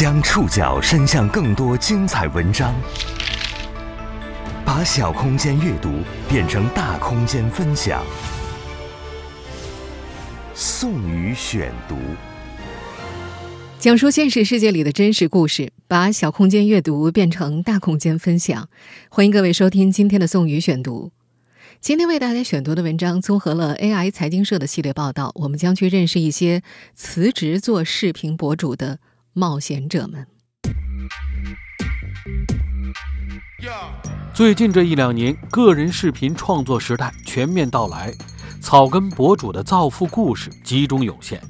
将触角伸向更多精彩文章，把小空间阅读变成大空间分享。宋宇选读，讲述现实世界里的真实故事，把小空间阅读变成大空间分享。欢迎各位收听今天的宋宇选读。今天为大家选读的文章综合了 AI 财经社的系列报道，我们将去认识一些辞职做视频博主的。冒险者们。最近这一两年，个人视频创作时代全面到来，草根博主的造富故事集中涌现。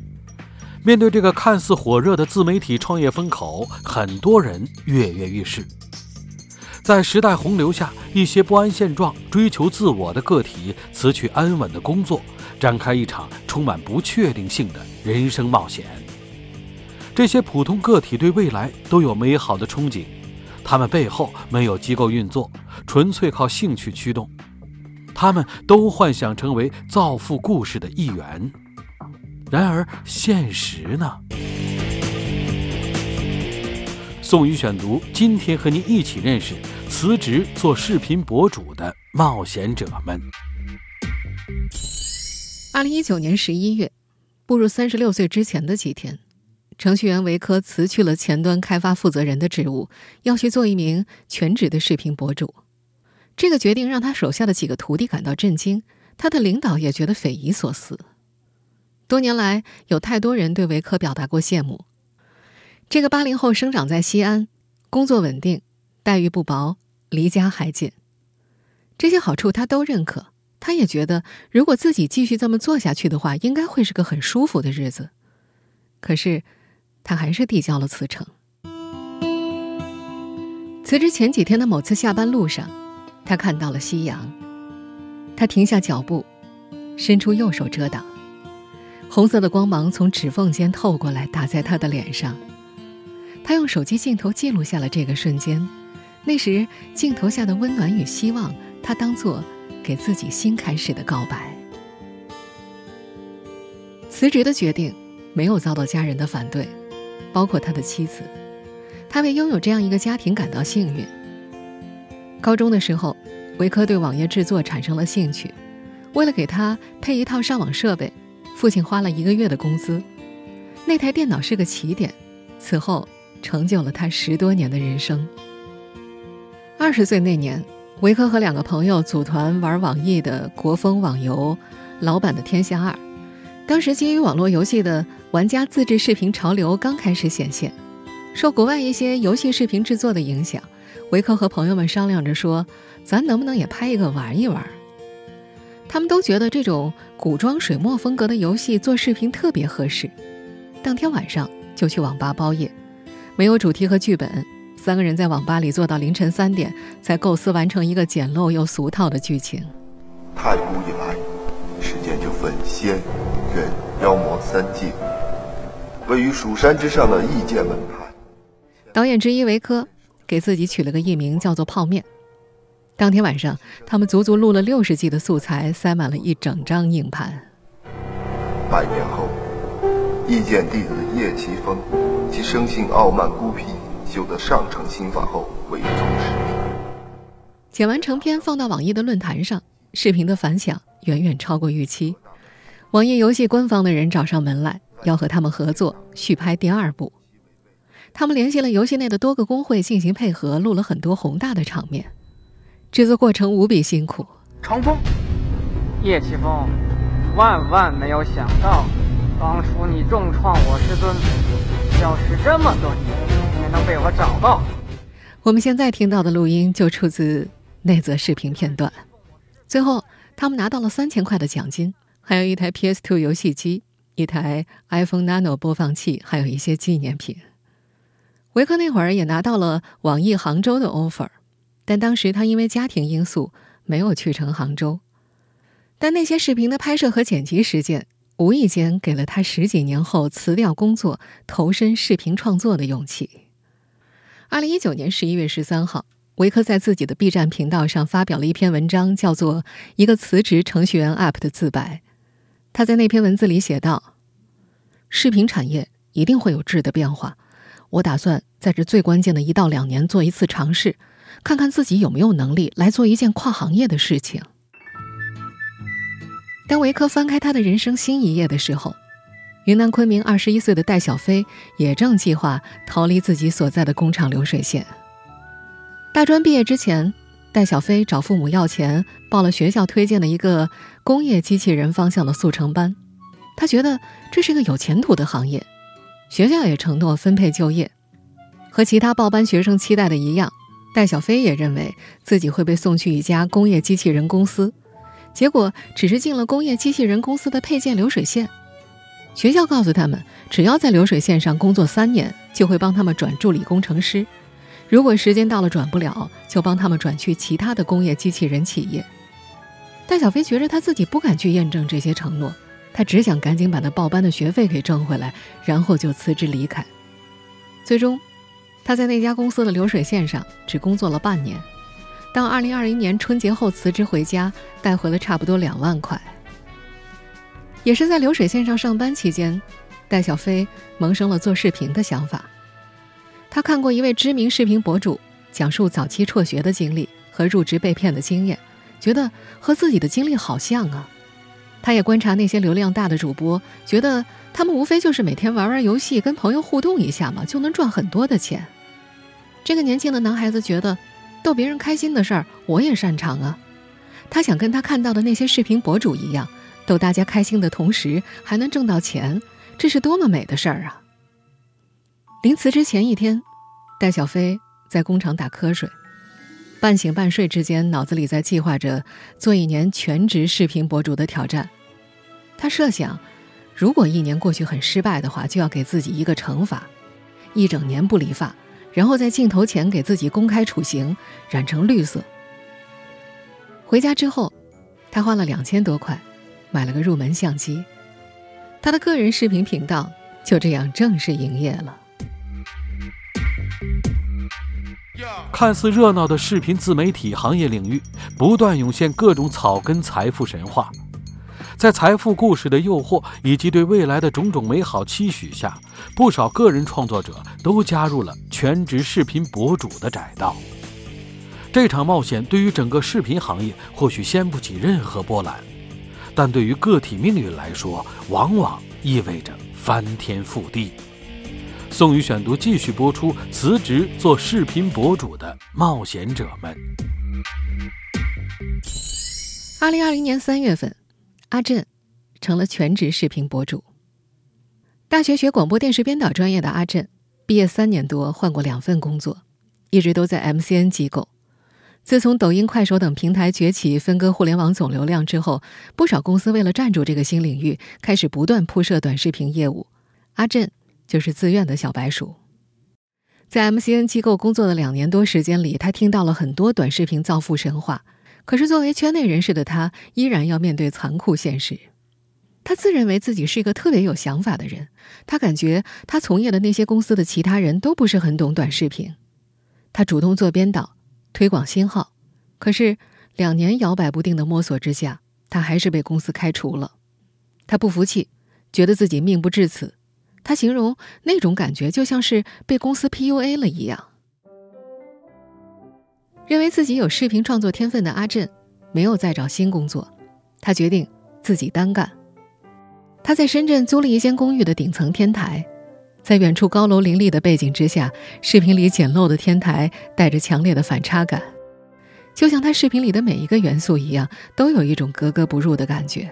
面对这个看似火热的自媒体创业风口，很多人跃跃欲试。在时代洪流下，一些不安现状、追求自我的个体辞去安稳的工作，展开一场充满不确定性的人生冒险。这些普通个体对未来都有美好的憧憬，他们背后没有机构运作，纯粹靠兴趣驱动。他们都幻想成为造富故事的一员。然而，现实呢？宋宇选读，今天和您一起认识辞职做视频博主的冒险者们。二零一九年十一月，步入三十六岁之前的几天。程序员维科辞去了前端开发负责人的职务，要去做一名全职的视频博主。这个决定让他手下的几个徒弟感到震惊，他的领导也觉得匪夷所思。多年来，有太多人对维科表达过羡慕。这个八零后生长在西安，工作稳定，待遇不薄，离家还近，这些好处他都认可。他也觉得，如果自己继续这么做下去的话，应该会是个很舒服的日子。可是。他还是递交了辞呈。辞职前几天的某次下班路上，他看到了夕阳。他停下脚步，伸出右手遮挡，红色的光芒从指缝间透过来，打在他的脸上。他用手机镜头记录下了这个瞬间。那时镜头下的温暖与希望，他当做给自己新开始的告白。辞职的决定没有遭到家人的反对。包括他的妻子，他为拥有这样一个家庭感到幸运。高中的时候，维科对网页制作产生了兴趣，为了给他配一套上网设备，父亲花了一个月的工资。那台电脑是个起点，此后成就了他十多年的人生。二十岁那年，维科和两个朋友组团玩网易的国风网游《老版的天下二》。当时基于网络游戏的玩家自制视频潮流刚开始显现，受国外一些游戏视频制作的影响，维克和朋友们商量着说：“咱能不能也拍一个玩一玩？”他们都觉得这种古装水墨风格的游戏做视频特别合适。当天晚上就去网吧包夜，没有主题和剧本，三个人在网吧里坐到凌晨三点，才构思完成一个简陋又俗套的剧情。太古以来，世间就分仙。人妖魔三界，位于蜀山之上的异界门派。导演之一维科给自己取了个艺名，叫做“泡面”。当天晚上，他们足足录了六十集的素材，塞满了一整张硬盘。百年后，意见弟子叶奇峰，其生性傲慢孤僻，修得上乘心法后，为宗师。剪完成片，放到网易的论坛上，视频的反响远远超过预期。网页游戏官方的人找上门来，要和他们合作续拍第二部。他们联系了游戏内的多个工会进行配合，录了很多宏大的场面。制作过程无比辛苦。长风，叶奇峰，万万没有想到，当初你重创我师尊，消失这么多年，也能被我找到。我们现在听到的录音就出自那则视频片段。最后，他们拿到了三千块的奖金。还有一台 PS2 游戏机，一台 iPhone Nano 播放器，还有一些纪念品。维克那会儿也拿到了网易杭州的 offer，但当时他因为家庭因素没有去成杭州。但那些视频的拍摄和剪辑实践，无意间给了他十几年后辞掉工作、投身视频创作的勇气。二零一九年十一月十三号，维克在自己的 B 站频道上发表了一篇文章，叫做《一个辞职程序员 App 的自白》。他在那篇文字里写道：“视频产业一定会有质的变化，我打算在这最关键的一到两年做一次尝试，看看自己有没有能力来做一件跨行业的事情。当维科翻开他的人生新一页的时候，云南昆明二十一岁的戴小飞也正计划逃离自己所在的工厂流水线。大专毕业之前，戴小飞找父母要钱，报了学校推荐的一个工业机器人方向的速成班。他觉得这是个有前途的行业，学校也承诺分配就业。和其他报班学生期待的一样，戴小飞也认为自己会被送去一家工业机器人公司。结果只是进了工业机器人公司的配件流水线。学校告诉他们，只要在流水线上工作三年，就会帮他们转助理工程师。如果时间到了转不了，就帮他们转去其他的工业机器人企业。戴小飞觉得他自己不敢去验证这些承诺，他只想赶紧把那报班的学费给挣回来，然后就辞职离开。最终，他在那家公司的流水线上只工作了半年。到二零二零年春节后辞职回家，带回了差不多两万块。也是在流水线上上班期间，戴小飞萌生了做视频的想法。他看过一位知名视频博主讲述早期辍学的经历和入职被骗的经验，觉得和自己的经历好像啊。他也观察那些流量大的主播，觉得他们无非就是每天玩玩游戏，跟朋友互动一下嘛，就能赚很多的钱。这个年轻的男孩子觉得。逗别人开心的事儿，我也擅长啊。他想跟他看到的那些视频博主一样，逗大家开心的同时还能挣到钱，这是多么美的事儿啊！临辞职前一天，戴小飞在工厂打瞌睡，半醒半睡之间，脑子里在计划着做一年全职视频博主的挑战。他设想，如果一年过去很失败的话，就要给自己一个惩罚，一整年不理发。然后在镜头前给自己公开处刑，染成绿色。回家之后，他花了两千多块，买了个入门相机。他的个人视频频道就这样正式营业了。看似热闹的视频自媒体行业领域，不断涌现各种草根财富神话。在财富故事的诱惑以及对未来的种种美好期许下，不少个人创作者都加入了全职视频博主的窄道。这场冒险对于整个视频行业或许掀不起任何波澜，但对于个体命运来说，往往意味着翻天覆地。宋宇选读继续播出：辞职做视频博主的冒险者们。二零二零年三月份。阿振成了全职视频博主。大学学广播电视编导专业的阿振，毕业三年多，换过两份工作，一直都在 MCN 机构。自从抖音、快手等平台崛起，分割互联网总流量之后，不少公司为了站住这个新领域，开始不断铺设短视频业务。阿振就是自愿的小白鼠。在 MCN 机构工作的两年多时间里，他听到了很多短视频造富神话。可是，作为圈内人士的他，依然要面对残酷现实。他自认为自己是一个特别有想法的人，他感觉他从业的那些公司的其他人都不是很懂短视频。他主动做编导，推广新号。可是，两年摇摆不定的摸索之下，他还是被公司开除了。他不服气，觉得自己命不至此。他形容那种感觉就像是被公司 PUA 了一样。认为自己有视频创作天分的阿振，没有再找新工作，他决定自己单干。他在深圳租了一间公寓的顶层天台，在远处高楼林立的背景之下，视频里简陋的天台带着强烈的反差感，就像他视频里的每一个元素一样，都有一种格格不入的感觉。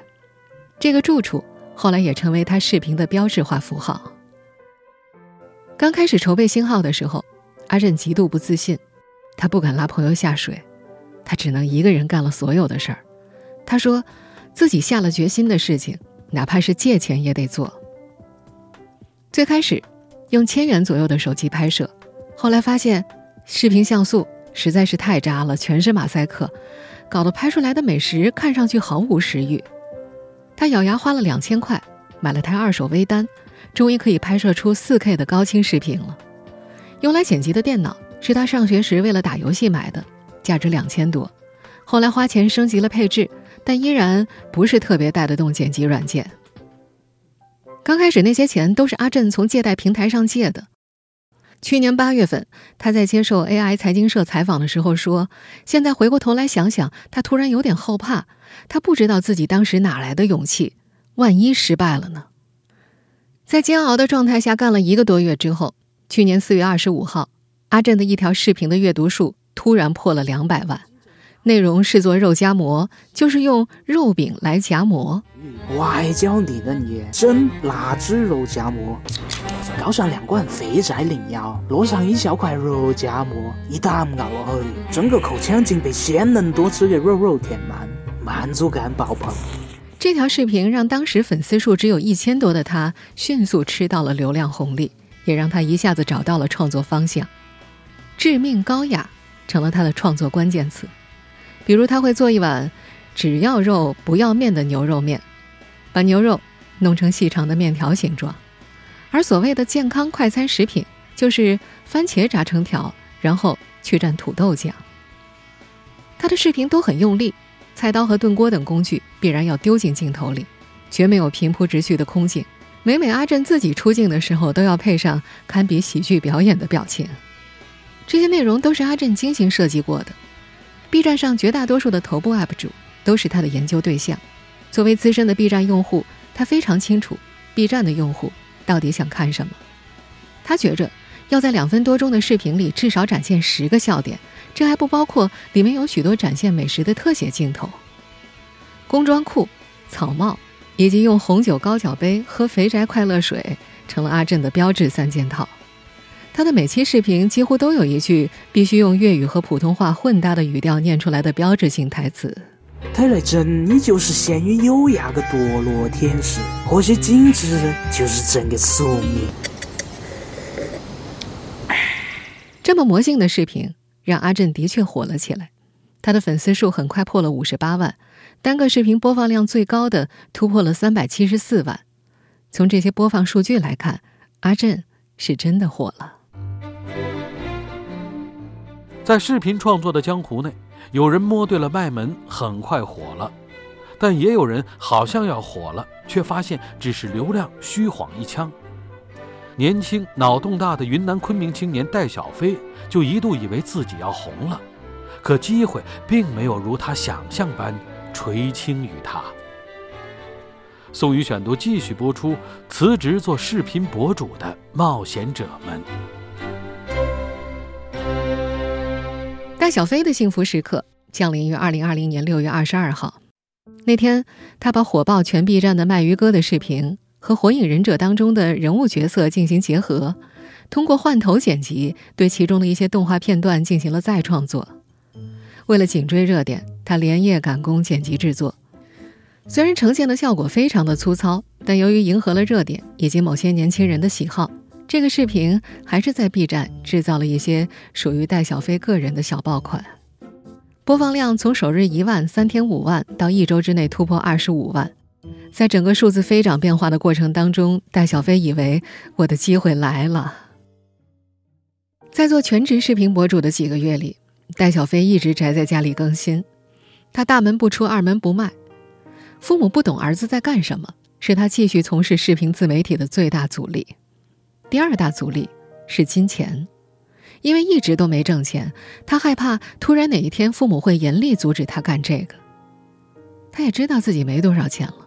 这个住处后来也成为他视频的标志化符号。刚开始筹备新号的时候，阿振极度不自信。他不敢拉朋友下水，他只能一个人干了所有的事儿。他说，自己下了决心的事情，哪怕是借钱也得做。最开始用千元左右的手机拍摄，后来发现视频像素实在是太渣了，全是马赛克，搞得拍出来的美食看上去毫无食欲。他咬牙花了两千块买了台二手微单，终于可以拍摄出四 K 的高清视频了。用来剪辑的电脑。是他上学时为了打游戏买的，价值两千多。后来花钱升级了配置，但依然不是特别带得动剪辑软件。刚开始那些钱都是阿振从借贷平台上借的。去年八月份，他在接受 AI 财经社采访的时候说：“现在回过头来想想，他突然有点后怕。他不知道自己当时哪来的勇气，万一失败了呢？”在煎熬的状态下干了一个多月之后，去年四月二十五号，阿震的一条视频的阅读数突然破了两百万。内容是做肉夹馍，就是用肉饼来夹馍。外焦里嫩叶蒸腊汁肉夹馍，搞上两罐肥宅灵药，落上一小块肉夹馍，一啖咬落去，整个口腔竟被鲜嫩多汁的肉肉填满，满足感爆棚。这条视频让当时粉丝数只有一千多的他迅速吃到了流量红利，也让他一下子找到了创作方向。致命高雅成了他的创作关键词。比如他会做一碗只要肉不要面的牛肉面，把牛肉弄成细长的面条形状，而所谓的健康快餐食品就是番茄炸成条，然后去蘸土豆酱。他的视频都很用力，菜刀和炖锅等工具必然要丢进镜头里，绝没有平铺直叙的空镜。每每阿震自己出镜的时候，都要配上堪比喜剧表演的表情。这些内容都是阿震精心设计过的。B 站上绝大多数的头部 UP 主都是他的研究对象。作为资深的 B 站用户，他非常清楚 B 站的用户到底想看什么。他觉着要在两分多钟的视频里至少展现十个笑点，这还不包括里面有许多展现美食的特写镜头。工装裤、草帽以及用红酒高脚杯喝肥宅快乐水，成了阿震的标志三件套。他的每期视频几乎都有一句必须用粤语和普通话混搭的语调念出来的标志性台词。睇来真你就是闲云优雅的堕落天使，或许精致就是整个宿命。这么魔性的视频让阿震的确火了起来，他的粉丝数很快破了五十八万，单个视频播放量最高的突破了三百七十四万。从这些播放数据来看，阿震是真的火了。在视频创作的江湖内，有人摸对了脉门，很快火了；但也有人好像要火了，却发现只是流量虚晃一枪。年轻脑洞大的云南昆明青年戴小飞就一度以为自己要红了，可机会并没有如他想象般垂青于他。宋宇选读继续播出：辞职做视频博主的冒险者们。戴小飞的幸福时刻降临于二零二零年六月二十二号。那天，他把火爆全 B 站的卖鱼哥的视频和《火影忍者》当中的人物角色进行结合，通过换头剪辑，对其中的一些动画片段进行了再创作。为了紧追热点，他连夜赶工剪辑制作。虽然呈现的效果非常的粗糙，但由于迎合了热点以及某些年轻人的喜好。这个视频还是在 B 站制造了一些属于戴小飞个人的小爆款，播放量从首日一万、三天五万到一周之内突破二十五万。在整个数字飞涨变化的过程当中，戴小飞以为我的机会来了。在做全职视频博主的几个月里，戴小飞一直宅在家里更新，他大门不出二门不迈。父母不懂儿子在干什么，是他继续从事视频自媒体的最大阻力。第二大阻力是金钱，因为一直都没挣钱，他害怕突然哪一天父母会严厉阻止他干这个。他也知道自己没多少钱了，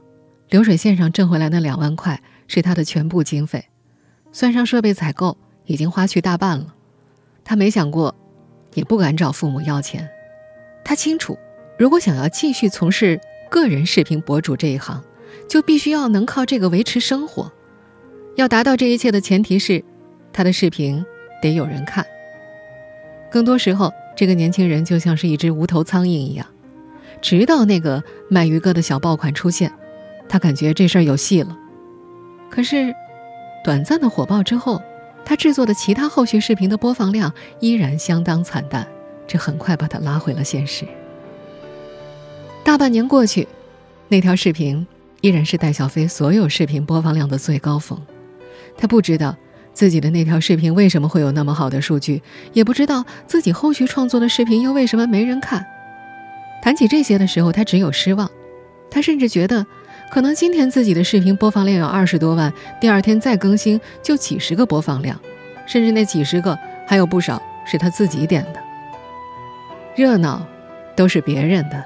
流水线上挣回来那两万块是他的全部经费，算上设备采购，已经花去大半了。他没想过，也不敢找父母要钱。他清楚，如果想要继续从事个人视频博主这一行，就必须要能靠这个维持生活。要达到这一切的前提是，他的视频得有人看。更多时候，这个年轻人就像是一只无头苍蝇一样，直到那个卖鱼哥的小爆款出现，他感觉这事儿有戏了。可是，短暂的火爆之后，他制作的其他后续视频的播放量依然相当惨淡，这很快把他拉回了现实。大半年过去，那条视频依然是戴小飞所有视频播放量的最高峰。他不知道自己的那条视频为什么会有那么好的数据，也不知道自己后续创作的视频又为什么没人看。谈起这些的时候，他只有失望。他甚至觉得，可能今天自己的视频播放量有二十多万，第二天再更新就几十个播放量，甚至那几十个还有不少是他自己点的。热闹都是别人的，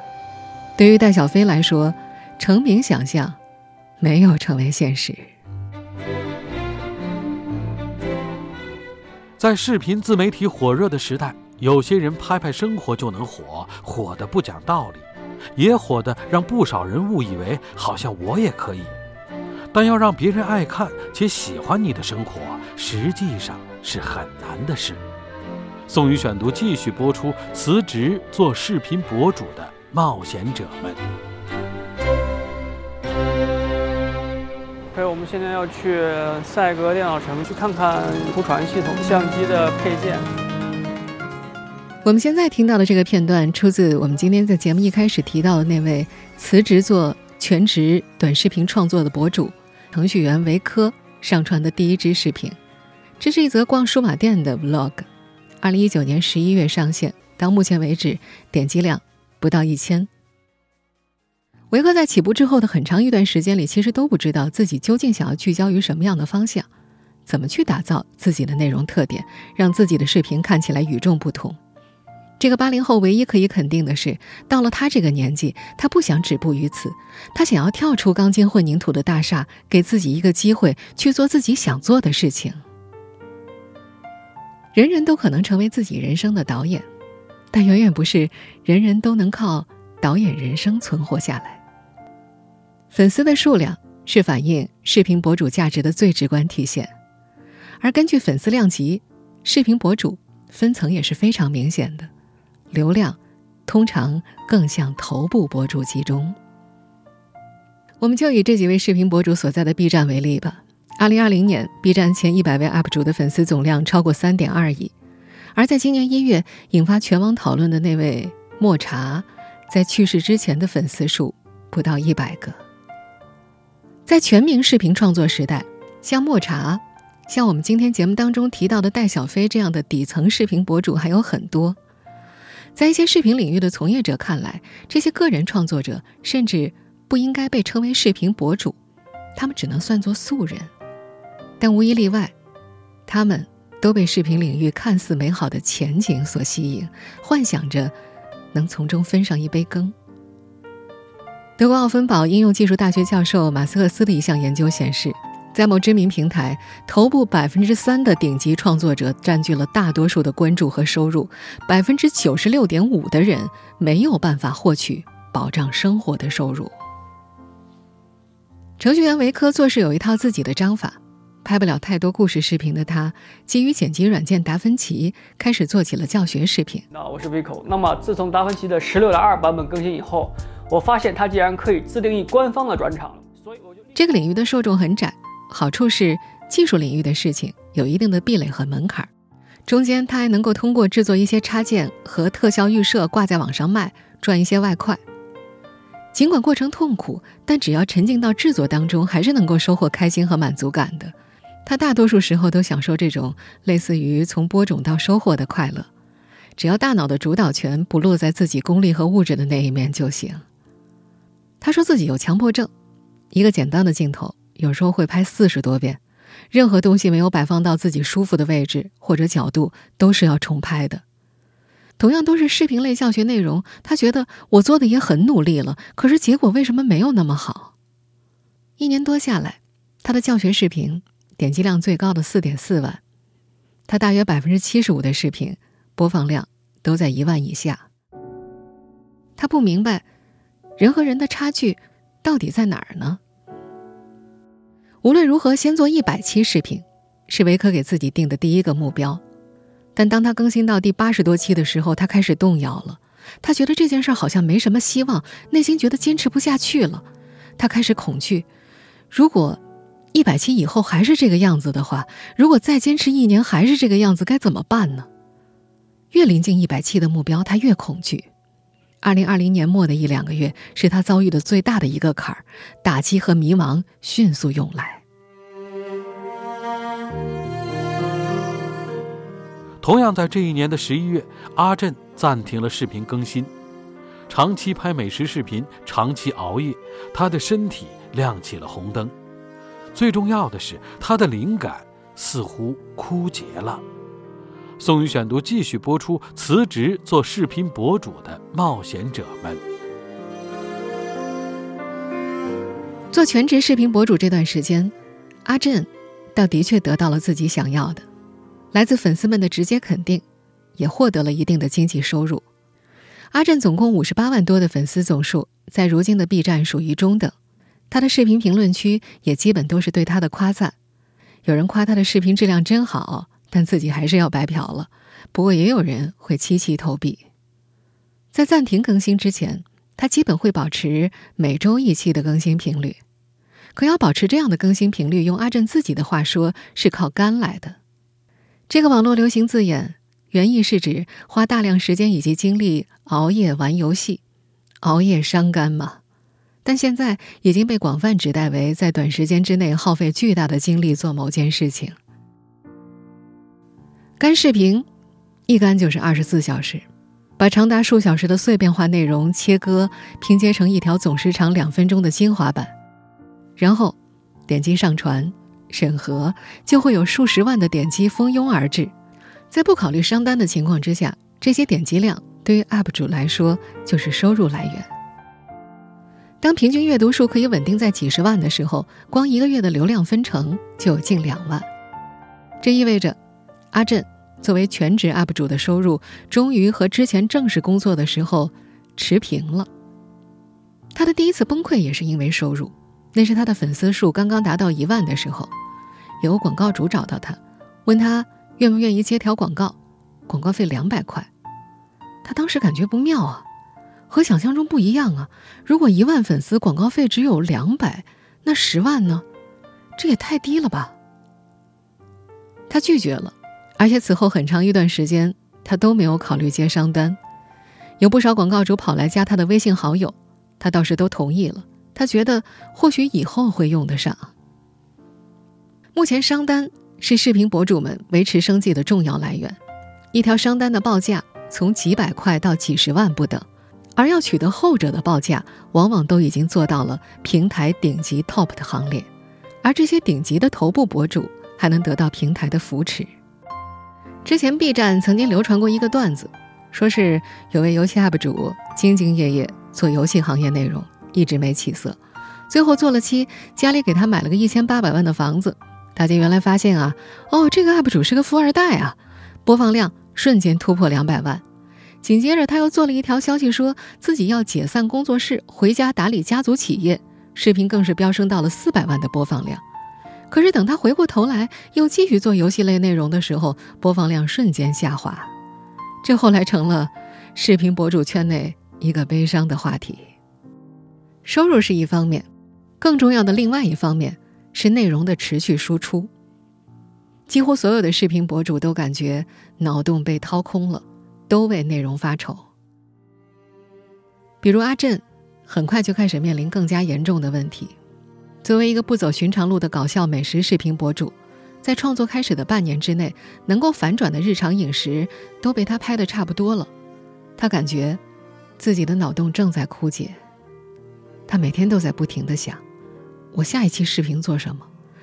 对于戴小飞来说，成名想象没有成为现实。在视频自媒体火热的时代，有些人拍拍生活就能火，火的不讲道理，也火的让不少人误以为好像我也可以。但要让别人爱看且喜欢你的生活，实际上是很难的事。宋宇选读继续播出：辞职做视频博主的冒险者们。所以我们现在要去赛格电脑城去看看图传系统相机的配件。我们现在听到的这个片段，出自我们今天在节目一开始提到的那位辞职做全职短视频创作的博主。程序员维科上传的第一支视频，这是一则逛数码店的 vlog。二零一九年十一月上线，到目前为止点击量不到一千。维科在起步之后的很长一段时间里，其实都不知道自己究竟想要聚焦于什么样的方向，怎么去打造自己的内容特点，让自己的视频看起来与众不同。这个八零后唯一可以肯定的是，到了他这个年纪，他不想止步于此，他想要跳出钢筋混凝土的大厦，给自己一个机会去做自己想做的事情。人人都可能成为自己人生的导演，但远远不是人人都能靠导演人生存活下来。粉丝的数量是反映视频博主价值的最直观体现，而根据粉丝量级，视频博主分层也是非常明显的。流量通常更向头部博主集中。我们就以这几位视频博主所在的 B 站为例吧。二零二零年，B 站前一百位 UP 主的粉丝总量超过三点二亿，而在今年一月引发全网讨论的那位莫茶，在去世之前的粉丝数不到一百个。在全民视频创作时代，像莫茶，像我们今天节目当中提到的戴小飞这样的底层视频博主还有很多。在一些视频领域的从业者看来，这些个人创作者甚至不应该被称为视频博主，他们只能算作素人。但无一例外，他们都被视频领域看似美好的前景所吸引，幻想着能从中分上一杯羹。德国奥芬堡应用技术大学教授马斯克斯的一项研究显示。在某知名平台，头部百分之三的顶级创作者占据了大多数的关注和收入，百分之九十六点五的人没有办法获取保障生活的收入。程序员维科做事有一套自己的章法，拍不了太多故事视频的他，基于剪辑软件达芬奇，开始做起了教学视频。那我是 Vico。那么自从达芬奇的十六点二版本更新以后，我发现它竟然可以自定义官方的转场了，所以我就这个领域的受众很窄。好处是技术领域的事情有一定的壁垒和门槛，中间他还能够通过制作一些插件和特效预设挂在网上卖，赚一些外快。尽管过程痛苦，但只要沉浸到制作当中，还是能够收获开心和满足感的。他大多数时候都享受这种类似于从播种到收获的快乐，只要大脑的主导权不落在自己功利和物质的那一面就行。他说自己有强迫症，一个简单的镜头。有时候会拍四十多遍，任何东西没有摆放到自己舒服的位置或者角度，都是要重拍的。同样都是视频类教学内容，他觉得我做的也很努力了，可是结果为什么没有那么好？一年多下来，他的教学视频点击量最高的四点四万，他大约百分之七十五的视频播放量都在一万以下。他不明白，人和人的差距到底在哪儿呢？无论如何，先做一百期视频，是维科给自己定的第一个目标。但当他更新到第八十多期的时候，他开始动摇了。他觉得这件事好像没什么希望，内心觉得坚持不下去了。他开始恐惧：如果一百期以后还是这个样子的话，如果再坚持一年还是这个样子，该怎么办呢？越临近一百期的目标，他越恐惧。二零二零年末的一两个月，是他遭遇的最大的一个坎儿，打击和迷茫迅速涌来。同样在这一年的十一月，阿震暂停了视频更新，长期拍美食视频，长期熬夜，他的身体亮起了红灯。最重要的是，他的灵感似乎枯竭了。宋宇选读继续播出：辞职做视频博主的冒险者们。做全职视频博主这段时间，阿震倒的确得到了自己想要的，来自粉丝们的直接肯定，也获得了一定的经济收入。阿震总共五十八万多的粉丝总数，在如今的 B 站属于中等。他的视频评论区也基本都是对他的夸赞，有人夸他的视频质量真好。但自己还是要白嫖了。不过也有人会七七投币。在暂停更新之前，他基本会保持每周一期的更新频率。可要保持这样的更新频率，用阿震自己的话说，是靠肝来的。这个网络流行字眼，原意是指花大量时间以及精力熬夜玩游戏，熬夜伤肝嘛。但现在已经被广泛指代为在短时间之内耗费巨大的精力做某件事情。干视频，一干就是二十四小时，把长达数小时的碎片化内容切割拼接成一条总时长两分钟的精华版，然后点击上传、审核，就会有数十万的点击蜂拥而至。在不考虑商单的情况之下，这些点击量对于 UP 主来说就是收入来源。当平均阅读数可以稳定在几十万的时候，光一个月的流量分成就有近两万，这意味着。阿震作为全职 UP 主的收入，终于和之前正式工作的时候持平了。他的第一次崩溃也是因为收入，那是他的粉丝数刚刚达到一万的时候，有广告主找到他，问他愿不愿意接条广告，广告费两百块。他当时感觉不妙啊，和想象中不一样啊。如果一万粉丝广告费只有两百，那十万呢？这也太低了吧。他拒绝了。而且此后很长一段时间，他都没有考虑接商单。有不少广告主跑来加他的微信好友，他倒是都同意了。他觉得或许以后会用得上。目前商单是视频博主们维持生计的重要来源，一条商单的报价从几百块到几十万不等，而要取得后者的报价，往往都已经做到了平台顶级 top 的行列。而这些顶级的头部博主还能得到平台的扶持。之前 B 站曾经流传过一个段子，说是有位游戏 UP 主兢兢业业做游戏行业内容，一直没起色，最后做了期，家里给他买了个一千八百万的房子。大家原来发现啊，哦，这个 UP 主是个富二代啊，播放量瞬间突破两百万。紧接着他又做了一条消息，说自己要解散工作室，回家打理家族企业，视频更是飙升到了四百万的播放量。可是等他回过头来又继续做游戏类内容的时候，播放量瞬间下滑，这后来成了视频博主圈内一个悲伤的话题。收入是一方面，更重要的另外一方面是内容的持续输出。几乎所有的视频博主都感觉脑洞被掏空了，都为内容发愁。比如阿震，很快就开始面临更加严重的问题。作为一个不走寻常路的搞笑美食视频博主，在创作开始的半年之内，能够反转的日常饮食都被他拍的差不多了。他感觉自己的脑洞正在枯竭。他每天都在不停的想：我下一期视频做什么？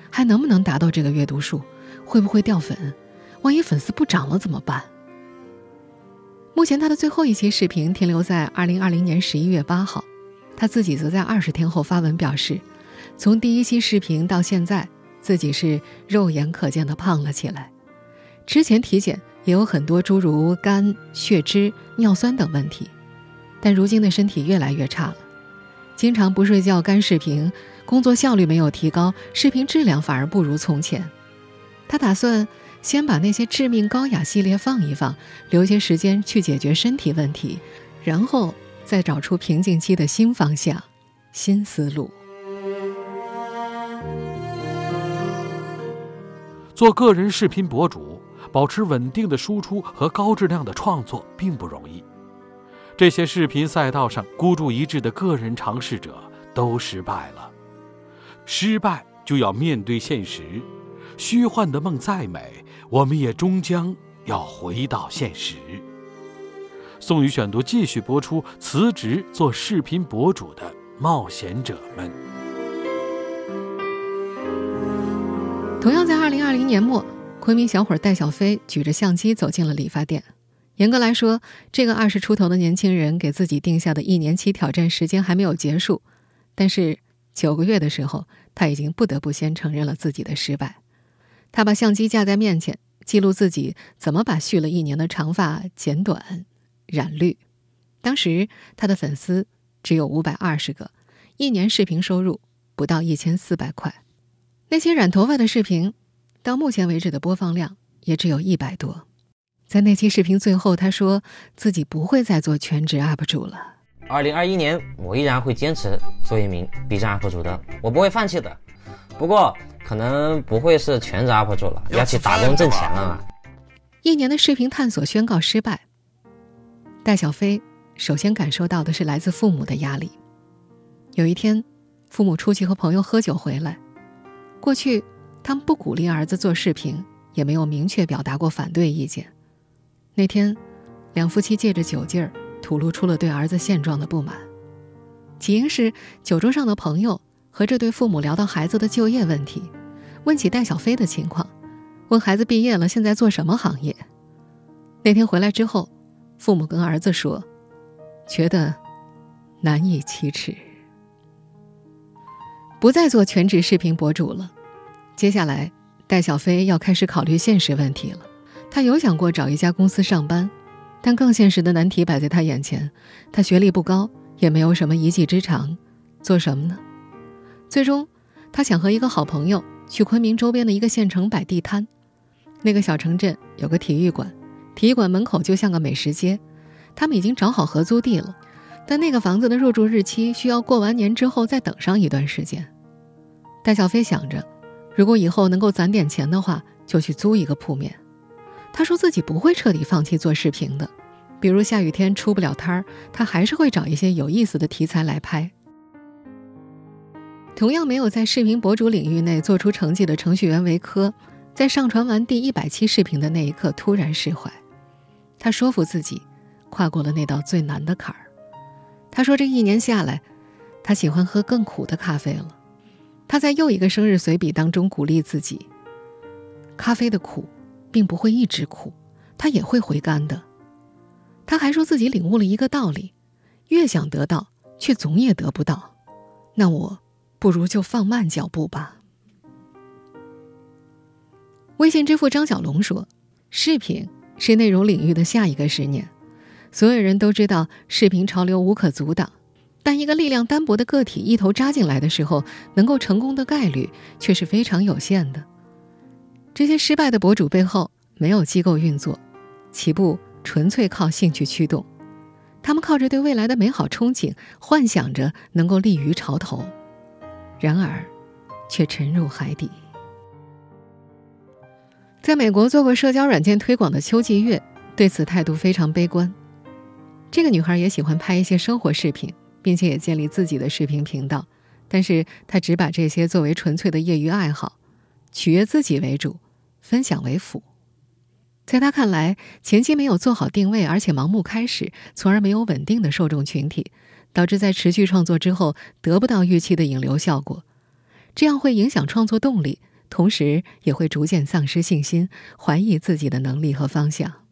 还能不能达到这个阅读数？会不会掉粉？万一粉丝不涨了怎么办？目前他的最后一期视频停留在二零二零年十一月八号，他自己则在二十天后发文表示。从第一期视频到现在，自己是肉眼可见的胖了起来。之前体检也有很多诸如肝、血脂、尿酸等问题，但如今的身体越来越差了，经常不睡觉干视频，工作效率没有提高，视频质量反而不如从前。他打算先把那些致命高雅系列放一放，留些时间去解决身体问题，然后再找出瓶颈期的新方向、新思路。做个人视频博主，保持稳定的输出和高质量的创作并不容易。这些视频赛道上孤注一掷的个人尝试者都失败了，失败就要面对现实。虚幻的梦再美，我们也终将要回到现实。宋宇选读继续播出：辞职做视频博主的冒险者们。同样在二零二零年末，昆明小伙戴小飞举着相机走进了理发店。严格来说，这个二十出头的年轻人给自己定下的一年期挑战时间还没有结束，但是九个月的时候，他已经不得不先承认了自己的失败。他把相机架在面前，记录自己怎么把蓄了一年的长发剪短、染绿。当时他的粉丝只有五百二十个，一年视频收入不到一千四百块。那些染头发的视频，到目前为止的播放量也只有一百多。在那期视频最后，他说自己不会再做全职 UP 主了。二零二一年，我依然会坚持做一名 B 站 UP 主的，我不会放弃的。不过，可能不会是全职 UP 主了，要去打工挣钱了。一年的视频探索宣告失败。戴小飞首先感受到的是来自父母的压力。有一天，父母出去和朋友喝酒回来，过去他们不鼓励儿子做视频，也没有明确表达过反对意见。那天，两夫妻借着酒劲儿，吐露出了对儿子现状的不满。起因是酒桌上的朋友和这对父母聊到孩子的就业问题，问起戴小飞的情况，问孩子毕业了现在做什么行业。那天回来之后，父母跟儿子说，觉得难以启齿，不再做全职视频博主了。接下来，戴小飞要开始考虑现实问题了。他有想过找一家公司上班，但更现实的难题摆在他眼前。他学历不高，也没有什么一技之长，做什么呢？最终，他想和一个好朋友去昆明周边的一个县城摆地摊。那个小城镇有个体育馆，体育馆门口就像个美食街。他们已经找好合租地了，但那个房子的入住日期需要过完年之后再等上一段时间。戴小飞想着，如果以后能够攒点钱的话，就去租一个铺面。他说自己不会彻底放弃做视频的，比如下雨天出不了摊儿，他还是会找一些有意思的题材来拍。同样没有在视频博主领域内做出成绩的程序员维科，在上传完第一百期视频的那一刻突然释怀，他说服自己，跨过了那道最难的坎儿。他说这一年下来，他喜欢喝更苦的咖啡了。他在又一个生日随笔当中鼓励自己，咖啡的苦。并不会一直苦，它也会回甘的。他还说自己领悟了一个道理：越想得到，却总也得不到。那我不如就放慢脚步吧。微信支付张小龙说：“视频是内容领域的下一个十年。所有人都知道视频潮流无可阻挡，但一个力量单薄的个体一头扎进来的时候，能够成功的概率却是非常有限的。”这些失败的博主背后没有机构运作，起步纯粹靠兴趣驱动。他们靠着对未来的美好憧憬，幻想着能够立于潮头，然而，却沉入海底。在美国做过社交软件推广的邱继月对此态度非常悲观。这个女孩也喜欢拍一些生活视频，并且也建立自己的视频频道，但是他只把这些作为纯粹的业余爱好，取悦自己为主。分享为辅，在他看来，前期没有做好定位，而且盲目开始，从而没有稳定的受众群体，导致在持续创作之后得不到预期的引流效果，这样会影响创作动力，同时也会逐渐丧失信心，怀疑自己的能力和方向。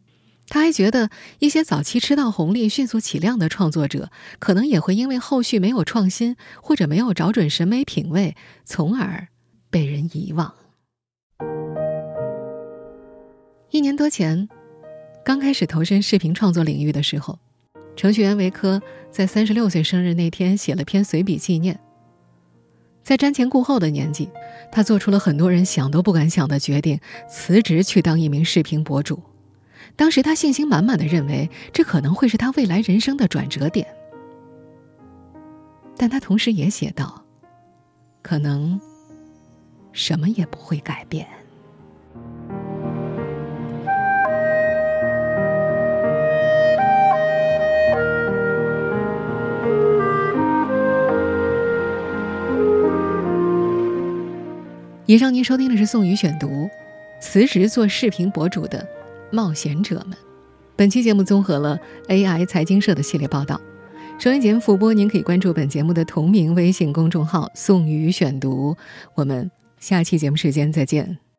他还觉得，一些早期吃到红利、迅速起量的创作者，可能也会因为后续没有创新，或者没有找准审美品味，从而被人遗忘。一年多前，刚开始投身视频创作领域的时候，程序员维科在三十六岁生日那天写了篇随笔纪念。在瞻前顾后的年纪，他做出了很多人想都不敢想的决定，辞职去当一名视频博主。当时他信心满满的认为，这可能会是他未来人生的转折点。但他同时也写道：“可能什么也不会改变。”以上您收听的是宋宇选读，辞职做视频博主的冒险者们。本期节目综合了 AI 财经社的系列报道。收音节目复播，您可以关注本节目的同名微信公众号“宋宇选读”。我们下期节目时间再见。